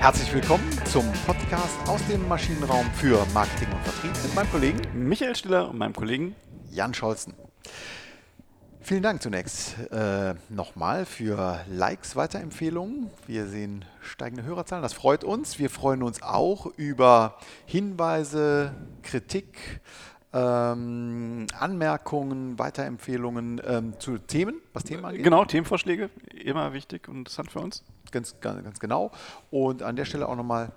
Herzlich willkommen zum Podcast aus dem Maschinenraum für Marketing und Vertrieb mit meinem Kollegen Michael Stiller und meinem Kollegen Jan Scholzen. Vielen Dank zunächst äh, nochmal für Likes, Weiterempfehlungen. Wir sehen steigende Hörerzahlen, das freut uns. Wir freuen uns auch über Hinweise, Kritik, ähm, Anmerkungen, Weiterempfehlungen ähm, zu Themen, was Themen angeht. Genau, Themenvorschläge, immer wichtig und interessant für uns. Ganz, ganz, ganz genau. Und an der Stelle auch nochmal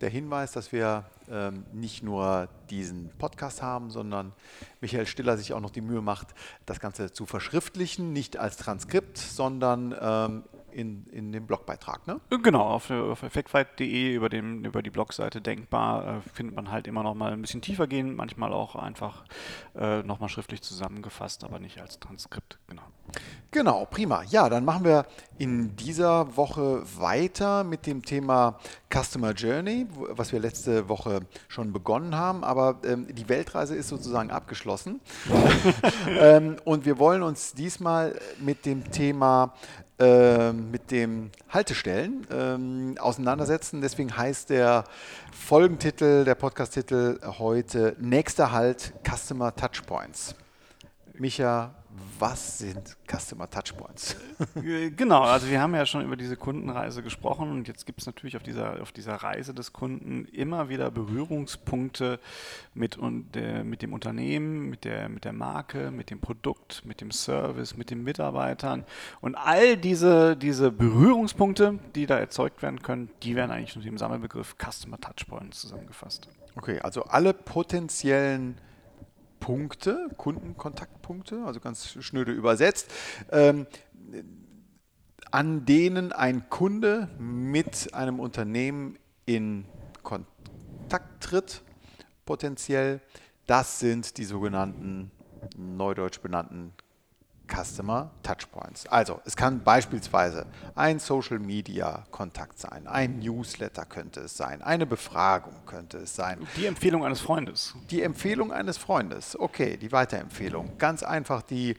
der Hinweis, dass wir ähm, nicht nur diesen Podcast haben, sondern Michael Stiller sich auch noch die Mühe macht, das Ganze zu verschriftlichen, nicht als Transkript, sondern ähm, in, in dem Blogbeitrag, ne? Genau, auf, auf effektweit.de über, über die Blogseite denkbar äh, findet man halt immer noch mal ein bisschen tiefer gehen, manchmal auch einfach äh, noch mal schriftlich zusammengefasst, aber nicht als Transkript, genau. Genau, prima. Ja, dann machen wir in dieser Woche weiter mit dem Thema Customer Journey, was wir letzte Woche schon begonnen haben, aber ähm, die Weltreise ist sozusagen abgeschlossen. ähm, und wir wollen uns diesmal mit dem Thema ähm, mit dem Haltestellen ähm, auseinandersetzen. Deswegen heißt der Folgentitel, der Podcast-Titel heute Nächster Halt Customer Touchpoints. Micha, was sind Customer Touchpoints? Äh, genau, also wir haben ja schon über diese Kundenreise gesprochen und jetzt gibt es natürlich auf dieser, auf dieser Reise des Kunden immer wieder Berührungspunkte mit, und, äh, mit dem Unternehmen, mit der, mit der Marke, mit dem Produkt, mit dem Service, mit den Mitarbeitern und all diese, diese Berührungspunkte, die da erzeugt werden können, die werden eigentlich unter dem Sammelbegriff Customer Touchpoints zusammengefasst. Okay, also alle potenziellen Punkte, Kundenkontaktpunkte, also ganz schnöde übersetzt, ähm, an denen ein Kunde mit einem Unternehmen in Kontakt tritt, potenziell. Das sind die sogenannten neudeutsch benannten Customer Touchpoints. Also es kann beispielsweise ein Social Media Kontakt sein, ein Newsletter könnte es sein, eine Befragung könnte es sein. Die Empfehlung eines Freundes. Die Empfehlung eines Freundes, okay, die Weiterempfehlung. Ganz einfach die,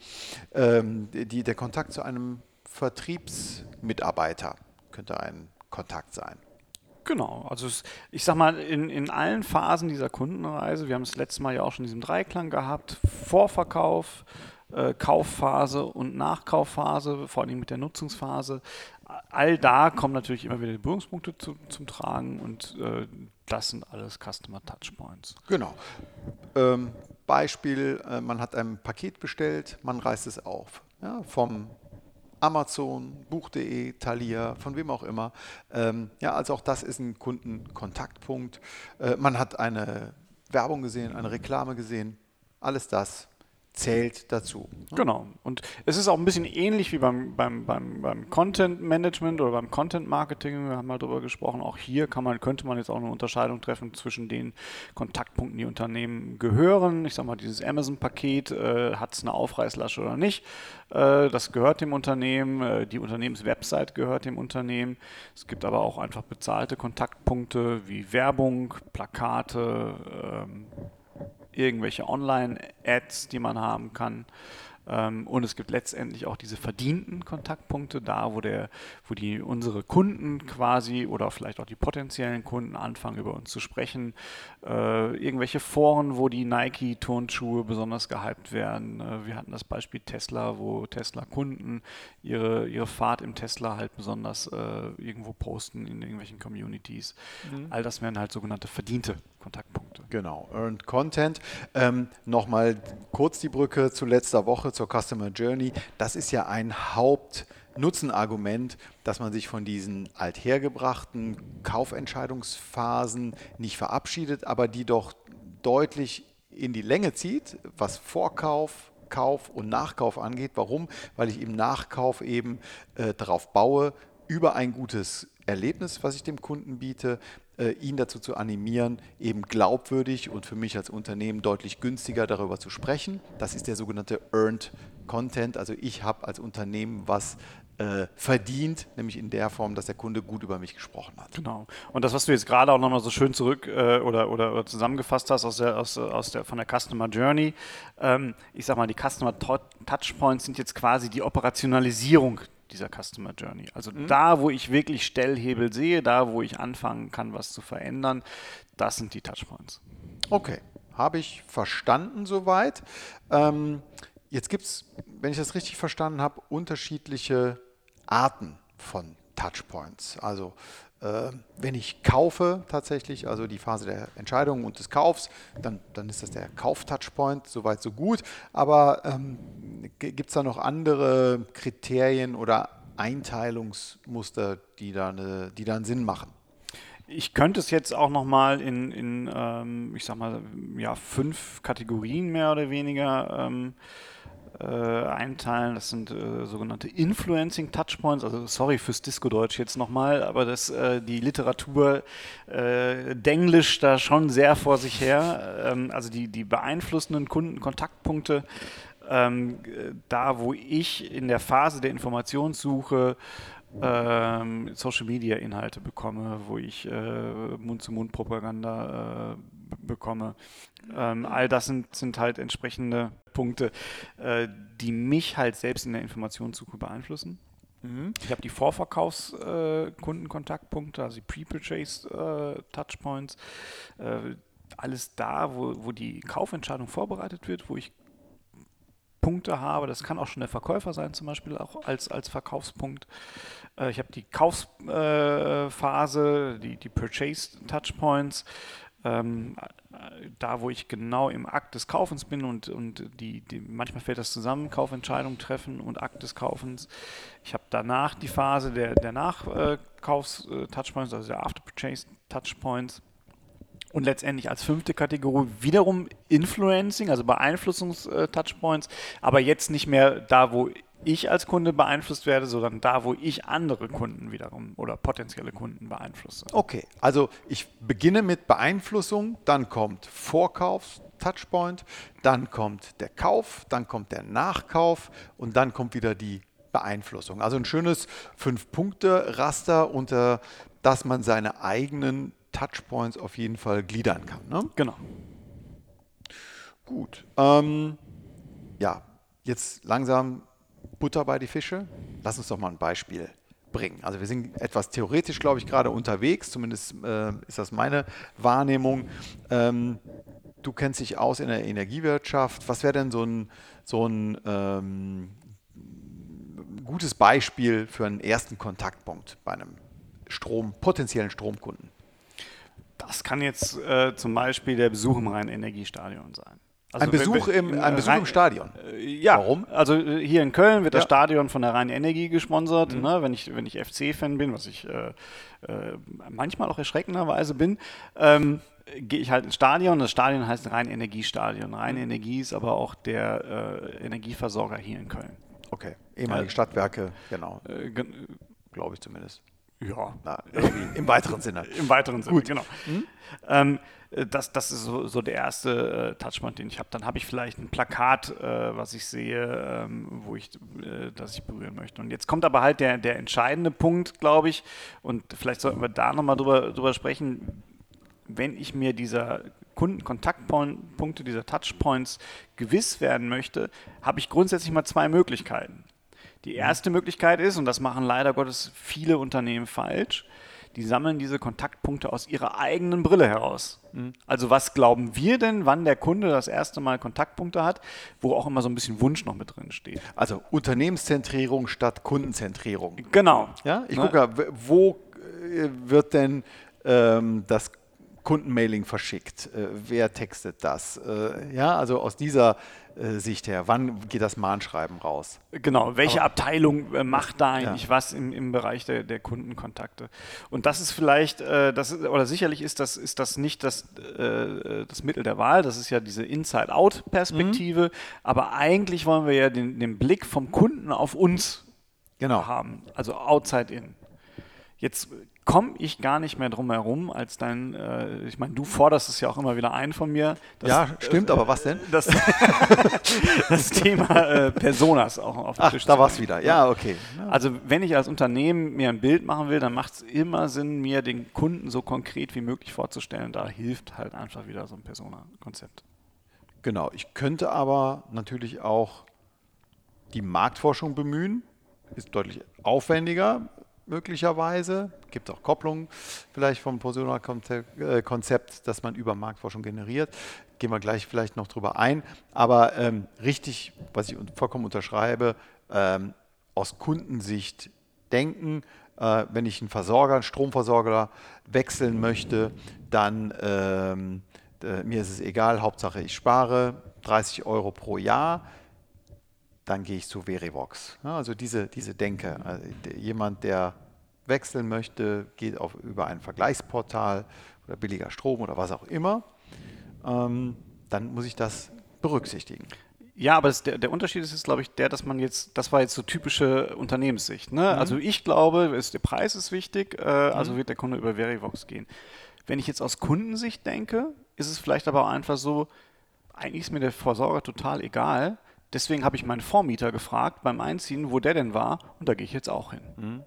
ähm, die, der Kontakt zu einem Vertriebsmitarbeiter könnte ein Kontakt sein. Genau, also es, ich sag mal, in, in allen Phasen dieser Kundenreise, wir haben es letztes Mal ja auch schon diesen Dreiklang gehabt, Vorverkauf, äh, Kaufphase und Nachkaufphase, vor allem mit der Nutzungsphase. All da kommen natürlich immer wieder die Berührungspunkte zu, zum Tragen und äh, das sind alles Customer Touchpoints. Genau. Ähm, Beispiel, äh, man hat ein Paket bestellt, man reißt es auf. Ja, vom Amazon, Buch.de, Thalia, von wem auch immer. Ähm, ja, also auch das ist ein Kundenkontaktpunkt. Äh, man hat eine Werbung gesehen, eine Reklame gesehen. Alles das zählt dazu. Ne? Genau. Und es ist auch ein bisschen ähnlich wie beim, beim, beim, beim Content Management oder beim Content Marketing. Wir haben mal darüber gesprochen. Auch hier kann man, könnte man jetzt auch eine Unterscheidung treffen zwischen den Kontaktpunkten, die Unternehmen gehören. Ich sage mal, dieses Amazon-Paket, äh, hat es eine Aufreißlasche oder nicht? Äh, das gehört dem Unternehmen. Äh, die Unternehmenswebsite gehört dem Unternehmen. Es gibt aber auch einfach bezahlte Kontaktpunkte wie Werbung, Plakate, ähm, irgendwelche Online-Ads, die man haben kann. Ähm, und es gibt letztendlich auch diese verdienten Kontaktpunkte, da wo, der, wo die, unsere Kunden quasi oder vielleicht auch die potenziellen Kunden anfangen, über uns zu sprechen. Äh, irgendwelche Foren, wo die Nike-Turnschuhe besonders gehypt werden. Äh, wir hatten das Beispiel Tesla, wo Tesla-Kunden ihre, ihre Fahrt im Tesla halt besonders äh, irgendwo posten in irgendwelchen Communities. Mhm. All das wären halt sogenannte verdiente Kontaktpunkte. Genau, Earned Content. Ähm, Nochmal kurz die Brücke zu letzter Woche, zur Customer Journey. Das ist ja ein Hauptnutzenargument, dass man sich von diesen althergebrachten Kaufentscheidungsphasen nicht verabschiedet, aber die doch deutlich in die Länge zieht, was Vorkauf, Kauf und Nachkauf angeht. Warum? Weil ich im Nachkauf eben äh, darauf baue, über ein gutes Erlebnis, was ich dem Kunden biete, äh, ihn dazu zu animieren, eben glaubwürdig und für mich als Unternehmen deutlich günstiger darüber zu sprechen. Das ist der sogenannte Earned Content. Also ich habe als Unternehmen was äh, verdient, nämlich in der Form, dass der Kunde gut über mich gesprochen hat. Genau. Und das, was du jetzt gerade auch nochmal so schön zurück äh, oder, oder, oder, zusammengefasst hast aus der, aus, aus der, von der Customer Journey, ähm, ich sag mal, die Customer Touchpoints sind jetzt quasi die Operationalisierung dieser Customer Journey. Also mhm. da, wo ich wirklich Stellhebel sehe, da, wo ich anfangen kann, was zu verändern, das sind die Touchpoints. Okay, habe ich verstanden soweit. Ähm, jetzt gibt es, wenn ich das richtig verstanden habe, unterschiedliche Arten von Touchpoints. Also wenn ich kaufe tatsächlich, also die Phase der Entscheidung und des Kaufs, dann, dann ist das der Kauf-Touchpoint, soweit so gut. Aber ähm, gibt es da noch andere Kriterien oder Einteilungsmuster, die da, eine, die da einen Sinn machen? Ich könnte es jetzt auch nochmal in, in ähm, ich sag mal, ja, fünf Kategorien mehr oder weniger ähm, äh, einteilen. Das sind äh, sogenannte Influencing Touchpoints. Also sorry fürs Disco-Deutsch jetzt nochmal, aber das, äh, die Literatur äh, Denglisch da schon sehr vor sich her. Ähm, also die, die beeinflussenden Kundenkontaktpunkte. Ähm, da, wo ich in der Phase der Informationssuche ähm, Social Media Inhalte bekomme, wo ich äh, Mund-zu-Mund-Propaganda äh, bekomme. Ähm, all das sind, sind halt entsprechende Punkte, äh, die mich halt selbst in der Informationssuche beeinflussen. Mhm. Ich habe die Vorverkaufskundenkontaktpunkte, äh, also die Pre-Purchase äh. Äh, alles da, wo, wo die Kaufentscheidung vorbereitet wird, wo ich Punkte habe. Das kann auch schon der Verkäufer sein, zum Beispiel auch als, als Verkaufspunkt. Äh, ich habe die Kaufsphase, äh, die, die Purchase Touchpoints. Ähm, da, wo ich genau im Akt des Kaufens bin und, und die, die, manchmal fällt das zusammen, Kaufentscheidung treffen und Akt des Kaufens. Ich habe danach die Phase der, der Nachkaufs-Touchpoints, also der After-Purchase-Touchpoints. Und letztendlich als fünfte Kategorie wiederum Influencing, also Beeinflussungs-Touchpoints, aber jetzt nicht mehr da, wo ich als Kunde beeinflusst werde, sondern da, wo ich andere Kunden wiederum oder potenzielle Kunden beeinflusse. Okay, also ich beginne mit Beeinflussung, dann kommt Vorkauf, Touchpoint, dann kommt der Kauf, dann kommt der Nachkauf und dann kommt wieder die Beeinflussung. Also ein schönes Fünf-Punkte-Raster, unter das man seine eigenen Touchpoints auf jeden Fall gliedern kann. Ne? Genau. Gut. Ähm, ja, jetzt langsam Butter bei die Fische. Lass uns doch mal ein Beispiel bringen. Also wir sind etwas theoretisch, glaube ich, gerade unterwegs. Zumindest äh, ist das meine Wahrnehmung. Ähm, du kennst dich aus in der Energiewirtschaft. Was wäre denn so ein, so ein ähm, gutes Beispiel für einen ersten Kontaktpunkt bei einem Strom, potenziellen Stromkunden? Das kann jetzt äh, zum Beispiel der Besuch im Rhein-Energiestadion sein. Also ein Besuch, im, ein Besuch im Stadion. Äh, ja, Warum? Also äh, hier in Köln wird ja. das Stadion von der Rhein-Energie gesponsert. Mhm. Ne, wenn, ich, wenn ich FC-Fan bin, was ich äh, äh, manchmal auch erschreckenderweise bin, ähm, gehe ich halt ins Stadion. Das Stadion heißt Rhein-Energiestadion. Rhein-Energie ist aber auch der äh, Energieversorger hier in Köln. Okay, ehemalige Stadtwerke, genau. Glaube ich zumindest. Ja. Na, Im weiteren Sinne. Im weiteren Sinne, Gut. genau. Mhm. Ähm, das, das ist so, so der erste äh, Touchpoint, den ich habe. Dann habe ich vielleicht ein Plakat, äh, was ich sehe, ähm, wo ich, äh, das ich berühren möchte. Und jetzt kommt aber halt der, der entscheidende Punkt, glaube ich, und vielleicht sollten wir da nochmal drüber, drüber sprechen, wenn ich mir dieser Kundenkontaktpunkte, dieser Touchpoints gewiss werden möchte, habe ich grundsätzlich mal zwei Möglichkeiten. Die erste Möglichkeit ist, und das machen leider Gottes viele Unternehmen falsch, die sammeln diese Kontaktpunkte aus ihrer eigenen Brille heraus. Mhm. Also was glauben wir denn, wann der Kunde das erste Mal Kontaktpunkte hat, wo auch immer so ein bisschen Wunsch noch mit drin steht. Also Unternehmenszentrierung statt Kundenzentrierung. Genau. Ja, ich ne? gucke, wo äh, wird denn ähm, das Kundenmailing verschickt? Äh, wer textet das? Äh, ja, also aus dieser Sicht her, wann geht das Mahnschreiben raus? Genau, welche Aber, Abteilung äh, macht da eigentlich ja. was im, im Bereich der, der Kundenkontakte? Und das ist vielleicht, äh, das ist, oder sicherlich ist das, ist das nicht das, äh, das Mittel der Wahl, das ist ja diese Inside-Out-Perspektive, mhm. aber eigentlich wollen wir ja den, den Blick vom Kunden auf uns genau. haben, also Outside-In. Jetzt komme ich gar nicht mehr drum herum, als dein, äh, ich meine, du forderst es ja auch immer wieder ein von mir. Dass, ja, stimmt, äh, aber was denn? Das, das Thema äh, Personas auch auf den Ach, Tisch da war es wieder, ja, okay. Also wenn ich als Unternehmen mir ein Bild machen will, dann macht es immer Sinn, mir den Kunden so konkret wie möglich vorzustellen. Da hilft halt einfach wieder so ein Persona-Konzept. Genau, ich könnte aber natürlich auch die Marktforschung bemühen ist deutlich aufwendiger möglicherweise. Gibt auch Kopplungen vielleicht vom Persona-Konzept, das man über Marktforschung generiert. Gehen wir gleich vielleicht noch drüber ein. Aber ähm, richtig, was ich vollkommen unterschreibe, ähm, aus Kundensicht denken. Äh, wenn ich einen Versorger, einen Stromversorger wechseln möchte, dann ähm, äh, mir ist es egal, Hauptsache ich spare 30 Euro pro Jahr dann gehe ich zu Verivox. Also diese, diese Denke. Also jemand, der wechseln möchte, geht auf, über ein Vergleichsportal oder billiger Strom oder was auch immer, ähm, dann muss ich das berücksichtigen. Ja, aber das, der, der, Unterschied ist glaube ich, der, dass man jetzt, das war jetzt so typische Unternehmenssicht. Ne? Mhm. Also ich glaube, ist, der Preis ist wichtig, äh, also mhm. wird der Kunde über Verivox gehen. Wenn ich jetzt aus Kundensicht denke, ist es vielleicht aber auch einfach so, eigentlich ist mir der Versorger total egal. Deswegen habe ich meinen Vormieter gefragt beim Einziehen, wo der denn war, und da gehe ich jetzt auch hin. Mhm.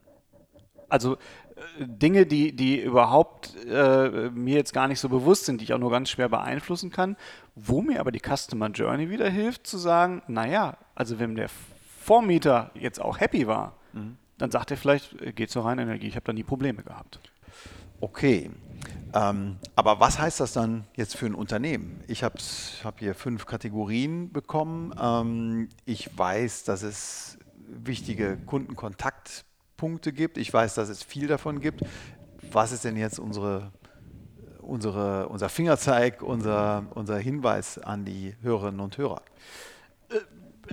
Also äh, Dinge, die, die überhaupt äh, mir jetzt gar nicht so bewusst sind, die ich auch nur ganz schwer beeinflussen kann, wo mir aber die Customer Journey wieder hilft, zu sagen, naja, also wenn der Vormieter jetzt auch happy war, mhm. dann sagt er vielleicht, äh, geht zur reinen Energie, ich habe da nie Probleme gehabt. Okay, ähm, aber was heißt das dann jetzt für ein Unternehmen? Ich habe hab hier fünf Kategorien bekommen. Ähm, ich weiß, dass es wichtige Kundenkontaktpunkte gibt. Ich weiß, dass es viel davon gibt. Was ist denn jetzt unsere, unsere, unser Fingerzeig, unser, unser Hinweis an die Hörerinnen und Hörer?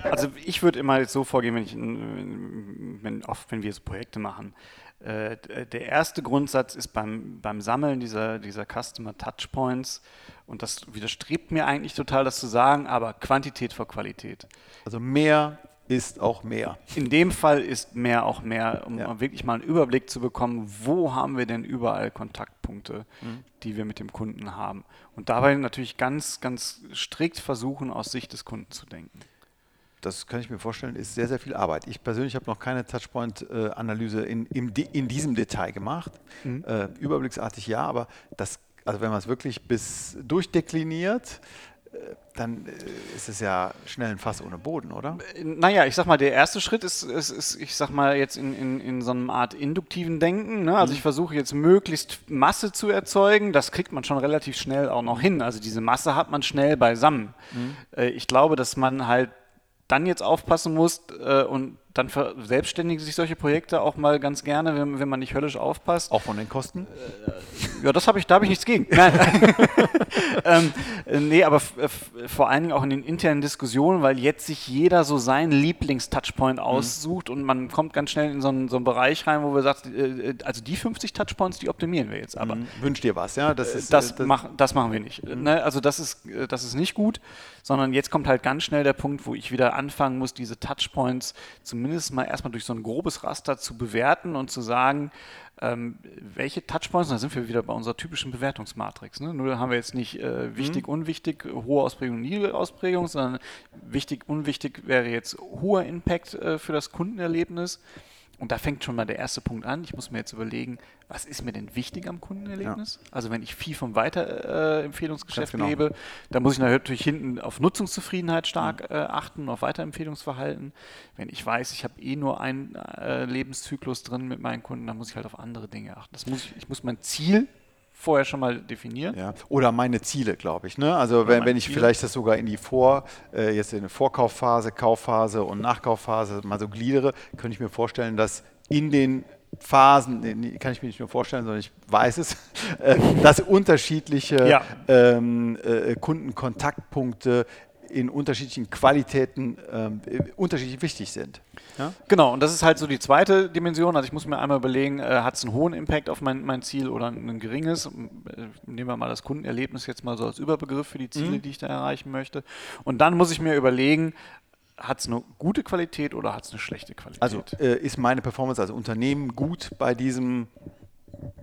Also ich würde immer jetzt so vorgehen, wenn, ich, wenn, oft, wenn wir so Projekte machen. Äh, der erste Grundsatz ist beim, beim Sammeln dieser, dieser Customer Touchpoints, und das widerstrebt mir eigentlich total, das zu sagen, aber Quantität vor Qualität. Also mehr ist auch mehr. In dem Fall ist mehr auch mehr, um ja. wirklich mal einen Überblick zu bekommen, wo haben wir denn überall Kontaktpunkte, mhm. die wir mit dem Kunden haben. Und dabei natürlich ganz, ganz strikt versuchen, aus Sicht des Kunden zu denken das kann ich mir vorstellen, ist sehr, sehr viel Arbeit. Ich persönlich habe noch keine Touchpoint-Analyse in, in, diesem Detail gemacht. Mhm. Äh, überblicksartig ja, aber das, also wenn man es wirklich bis durchdekliniert, äh, dann äh, ist es ja schnell ein Fass ohne Boden, oder? Naja, ich sag mal, der erste Schritt ist, ist, ist ich sag mal, jetzt in, in, in so einer Art induktiven Denken. Ne? Also mhm. ich versuche jetzt möglichst Masse zu erzeugen. Das kriegt man schon relativ schnell auch noch hin. Also diese Masse hat man schnell beisammen. Mhm. Ich glaube, dass man halt dann jetzt aufpassen musst äh, und dann verselbstständigen sich solche Projekte auch mal ganz gerne, wenn, wenn man nicht höllisch aufpasst. Auch von den Kosten? Äh, ja, das habe ich, da habe ich nichts gegen. ähm, äh, nee, aber vor allen Dingen auch in den internen Diskussionen, weil jetzt sich jeder so seinen Lieblings-Touchpoint mhm. aussucht mhm. und man kommt ganz schnell in so einen, so einen Bereich rein, wo wir sagen, äh, äh, also die 50 Touchpoints, die optimieren wir jetzt aber. Mhm. Wünscht dir was, ja? Das, ist, das, das, mach, das machen wir nicht. Mhm. Ne? Also das ist, das ist nicht gut, sondern jetzt kommt halt ganz schnell der Punkt, wo ich wieder anfangen muss, diese Touchpoints zum zumindest mal erstmal durch so ein grobes Raster zu bewerten und zu sagen, ähm, welche Touchpoints, da sind wir wieder bei unserer typischen Bewertungsmatrix. Ne? Nur haben wir jetzt nicht äh, wichtig, mhm. unwichtig, hohe Ausprägung, niedrige Ausprägung, sondern wichtig, unwichtig wäre jetzt hoher Impact äh, für das Kundenerlebnis. Und da fängt schon mal der erste Punkt an. Ich muss mir jetzt überlegen, was ist mir denn wichtig am Kundenerlebnis? Ja. Also wenn ich viel vom Weiterempfehlungsgeschäft genau. lebe, dann muss ich natürlich hinten auf Nutzungszufriedenheit stark mhm. äh, achten, auf Weiterempfehlungsverhalten. Wenn ich weiß, ich habe eh nur einen äh, Lebenszyklus drin mit meinen Kunden, dann muss ich halt auf andere Dinge achten. Das muss ich, ich muss mein Ziel vorher schon mal definieren. Ja. Oder meine Ziele, glaube ich. Ne? Also wenn, wenn ich Ziele. vielleicht das sogar in die Vor, äh, jetzt in eine Vorkaufphase, Kaufphase und Nachkaufphase mal so gliedere, könnte ich mir vorstellen, dass in den Phasen, kann ich mir nicht nur vorstellen, sondern ich weiß es, äh, dass unterschiedliche ja. ähm, äh, Kundenkontaktpunkte in unterschiedlichen Qualitäten ähm, unterschiedlich wichtig sind. Ja? Genau, und das ist halt so die zweite Dimension. Also ich muss mir einmal überlegen, äh, hat es einen hohen Impact auf mein, mein Ziel oder ein geringes? Äh, nehmen wir mal das Kundenerlebnis jetzt mal so als Überbegriff für die Ziele, mhm. die ich da erreichen möchte. Und dann muss ich mir überlegen, hat es eine gute Qualität oder hat es eine schlechte Qualität? Also äh, ist meine Performance als Unternehmen gut bei diesem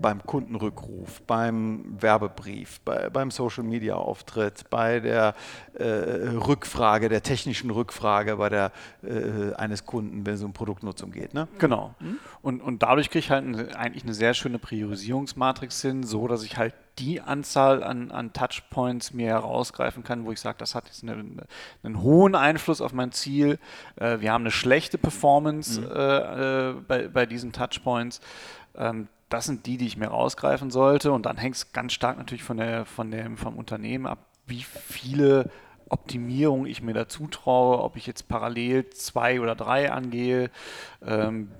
beim Kundenrückruf, beim Werbebrief, bei, beim Social-Media-Auftritt, bei der äh, Rückfrage, der technischen Rückfrage bei der, äh, eines Kunden, wenn es um Produktnutzung geht. Ne? Genau. Mhm. Und, und dadurch kriege ich halt eine, eigentlich eine sehr schöne Priorisierungsmatrix hin, so dass ich halt die Anzahl an, an Touchpoints mir herausgreifen kann, wo ich sage, das hat jetzt eine, einen hohen Einfluss auf mein Ziel. Äh, wir haben eine schlechte Performance mhm. äh, äh bei, bei diesen Touchpoints. Ähm, das sind die, die ich mir rausgreifen sollte. Und dann hängt es ganz stark natürlich von der, von dem, vom Unternehmen ab, wie viele Optimierungen ich mir dazu traue, ob ich jetzt parallel zwei oder drei angehe ähm,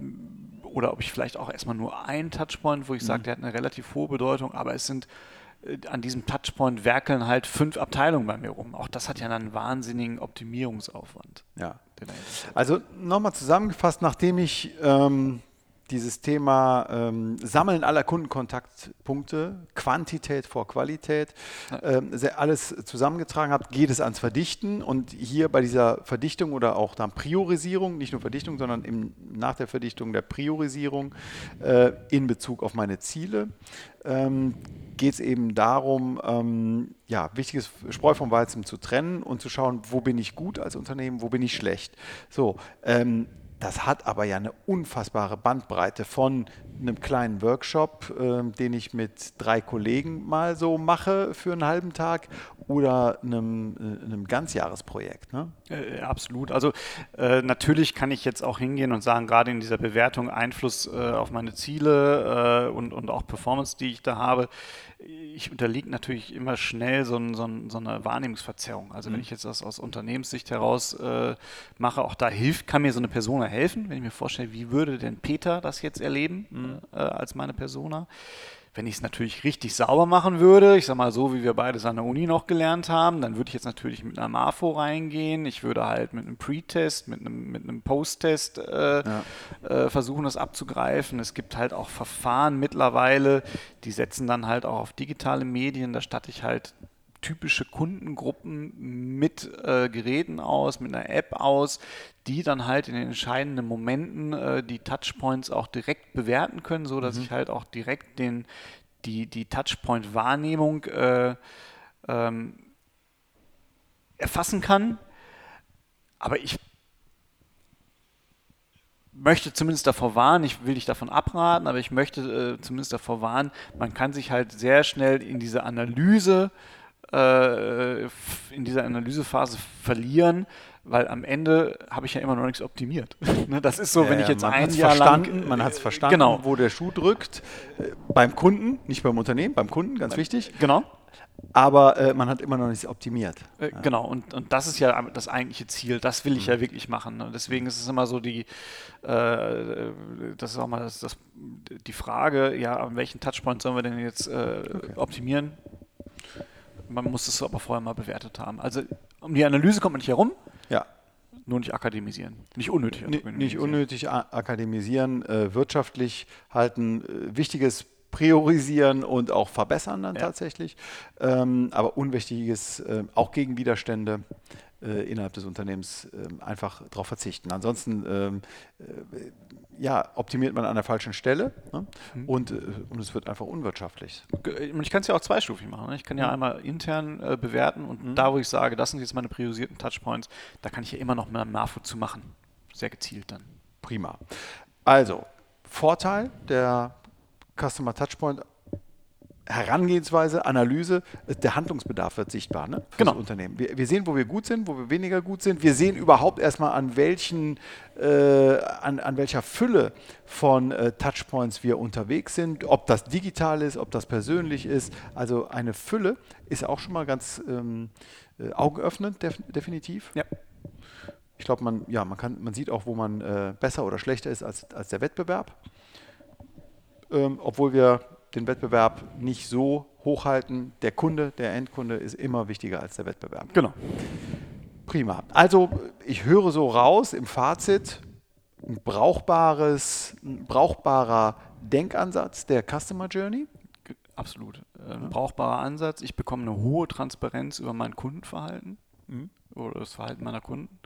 oder ob ich vielleicht auch erstmal nur einen Touchpoint, wo ich sage, mhm. der hat eine relativ hohe Bedeutung, aber es sind äh, an diesem Touchpoint werkeln halt fünf Abteilungen bei mir rum. Auch das hat ja einen wahnsinnigen Optimierungsaufwand. Ja. Also nochmal zusammengefasst, nachdem ich ähm, dieses Thema ähm, Sammeln aller Kundenkontaktpunkte, Quantität vor Qualität, ähm, alles zusammengetragen habt, geht es ans Verdichten. Und hier bei dieser Verdichtung oder auch dann Priorisierung, nicht nur Verdichtung, sondern im, nach der Verdichtung der Priorisierung äh, in Bezug auf meine Ziele, ähm, geht es eben darum, ähm, ja, wichtiges Spreu vom Weizen zu trennen und zu schauen, wo bin ich gut als Unternehmen, wo bin ich schlecht. So, ähm, das hat aber ja eine unfassbare Bandbreite von einem kleinen Workshop, äh, den ich mit drei Kollegen mal so mache für einen halben Tag oder einem, äh, einem Ganzjahresprojekt. Ne? Äh, absolut. Also äh, natürlich kann ich jetzt auch hingehen und sagen, gerade in dieser Bewertung Einfluss äh, auf meine Ziele äh, und, und auch Performance, die ich da habe, ich unterliege natürlich immer schnell so, ein, so, ein, so einer Wahrnehmungsverzerrung. Also mhm. wenn ich jetzt das aus Unternehmenssicht heraus äh, mache, auch da hilft, kann mir so eine Persona helfen, wenn ich mir vorstelle, wie würde denn Peter das jetzt erleben mhm. äh, als meine Persona. Wenn ich es natürlich richtig sauber machen würde, ich sage mal so, wie wir beides an der Uni noch gelernt haben, dann würde ich jetzt natürlich mit einer MAFO reingehen. Ich würde halt mit einem Pre-Test, mit einem, mit einem Post-Test äh, ja. äh, versuchen, das abzugreifen. Es gibt halt auch Verfahren mittlerweile, die setzen dann halt auch auf digitale Medien. Da statte ich halt typische Kundengruppen mit äh, Geräten aus, mit einer App aus, die dann halt in den entscheidenden Momenten äh, die Touchpoints auch direkt bewerten können, so dass mhm. ich halt auch direkt den, die, die Touchpoint-Wahrnehmung äh, ähm, erfassen kann. Aber ich möchte zumindest davor warnen, ich will dich davon abraten, aber ich möchte äh, zumindest davor warnen, man kann sich halt sehr schnell in diese Analyse äh, in dieser Analysephase verlieren, weil am Ende habe ich ja immer noch nichts optimiert. Ne, das ist so, ja, wenn ich jetzt ein Jahr verstanden, lang, man hat es verstanden, genau. wo der Schuh drückt, äh, beim Kunden, nicht beim Unternehmen, beim Kunden, ganz wichtig. Genau. Aber äh, man hat immer noch nichts optimiert. Äh, ja. Genau, und, und das ist ja das eigentliche Ziel. Das will ich mhm. ja wirklich machen. Ne? Deswegen ist es immer so die, äh, das ist auch mal das, das, die Frage, ja, an welchen Touchpoint sollen wir denn jetzt äh, okay. optimieren? Man muss es aber vorher mal bewertet haben. Also um die Analyse kommt man nicht herum. Ja. Nur nicht akademisieren. Nicht unnötig akademisieren. Nicht unnötig akademisieren, äh, wirtschaftlich halten, äh, wichtiges priorisieren und auch verbessern dann ja. tatsächlich. Ähm, aber Unwichtiges, äh, auch gegen Widerstände äh, innerhalb des Unternehmens äh, einfach darauf verzichten. Ansonsten ähm, äh, ja, optimiert man an der falschen Stelle ne? mhm. und, äh, und es wird einfach unwirtschaftlich. Und ich kann es ja auch zweistufig machen. Ne? Ich kann ja mhm. einmal intern äh, bewerten und mhm. da, wo ich sage, das sind jetzt meine priorisierten Touchpoints, da kann ich ja immer noch einem NAFO zu machen. Sehr gezielt dann. Prima. Also, Vorteil der Customer Touchpoint Herangehensweise, Analyse, der Handlungsbedarf wird sichtbar ne, für genau. das Unternehmen. Wir, wir, sehen, wo wir gut sind, wo wir weniger gut sind. Wir sehen überhaupt erstmal, an, welchen, äh, an, an welcher Fülle von äh, Touchpoints wir unterwegs sind, ob das digital ist, ob das persönlich ist. Also eine Fülle ist auch schon mal ganz ähm, äh, augenöffnend, def definitiv. Ja. Ich glaube, man, ja, man, man sieht auch, wo man äh, besser oder schlechter ist als, als der Wettbewerb. Ähm, obwohl wir den Wettbewerb nicht so hochhalten. Der Kunde, der Endkunde ist immer wichtiger als der Wettbewerb. Genau. Prima. Also ich höre so raus im Fazit, ein brauchbares, ein brauchbarer Denkansatz der Customer Journey. Absolut. Ein brauchbarer Ansatz. Ich bekomme eine hohe Transparenz über mein Kundenverhalten mhm. oder das Verhalten meiner Kunden.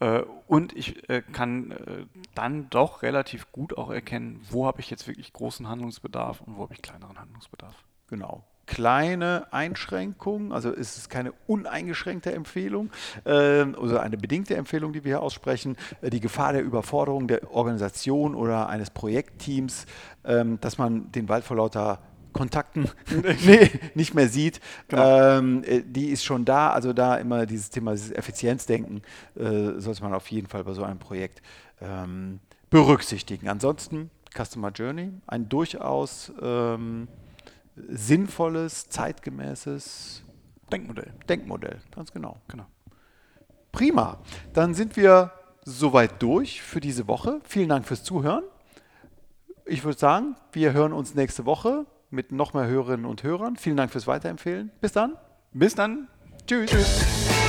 Äh, und ich äh, kann äh, dann doch relativ gut auch erkennen, wo habe ich jetzt wirklich großen Handlungsbedarf und wo habe ich kleineren Handlungsbedarf. Genau kleine Einschränkungen, also ist es keine uneingeschränkte Empfehlung äh, oder eine bedingte Empfehlung, die wir hier aussprechen. Die Gefahr der Überforderung der Organisation oder eines Projektteams, ähm, dass man den Wald vor lauter Kontakten nee, nicht mehr sieht, genau. ähm, äh, die ist schon da. Also da immer dieses Thema, dieses Effizienzdenken, äh, sollte man auf jeden Fall bei so einem Projekt ähm, berücksichtigen. Ansonsten Customer Journey, ein durchaus ähm, sinnvolles, zeitgemäßes Denkmodell. Denkmodell, ganz genau. genau. Prima. Dann sind wir soweit durch für diese Woche. Vielen Dank fürs Zuhören. Ich würde sagen, wir hören uns nächste Woche mit noch mehr Hörerinnen und Hörern. Vielen Dank fürs Weiterempfehlen. Bis dann. Bis dann. Tschüss. Tschüss.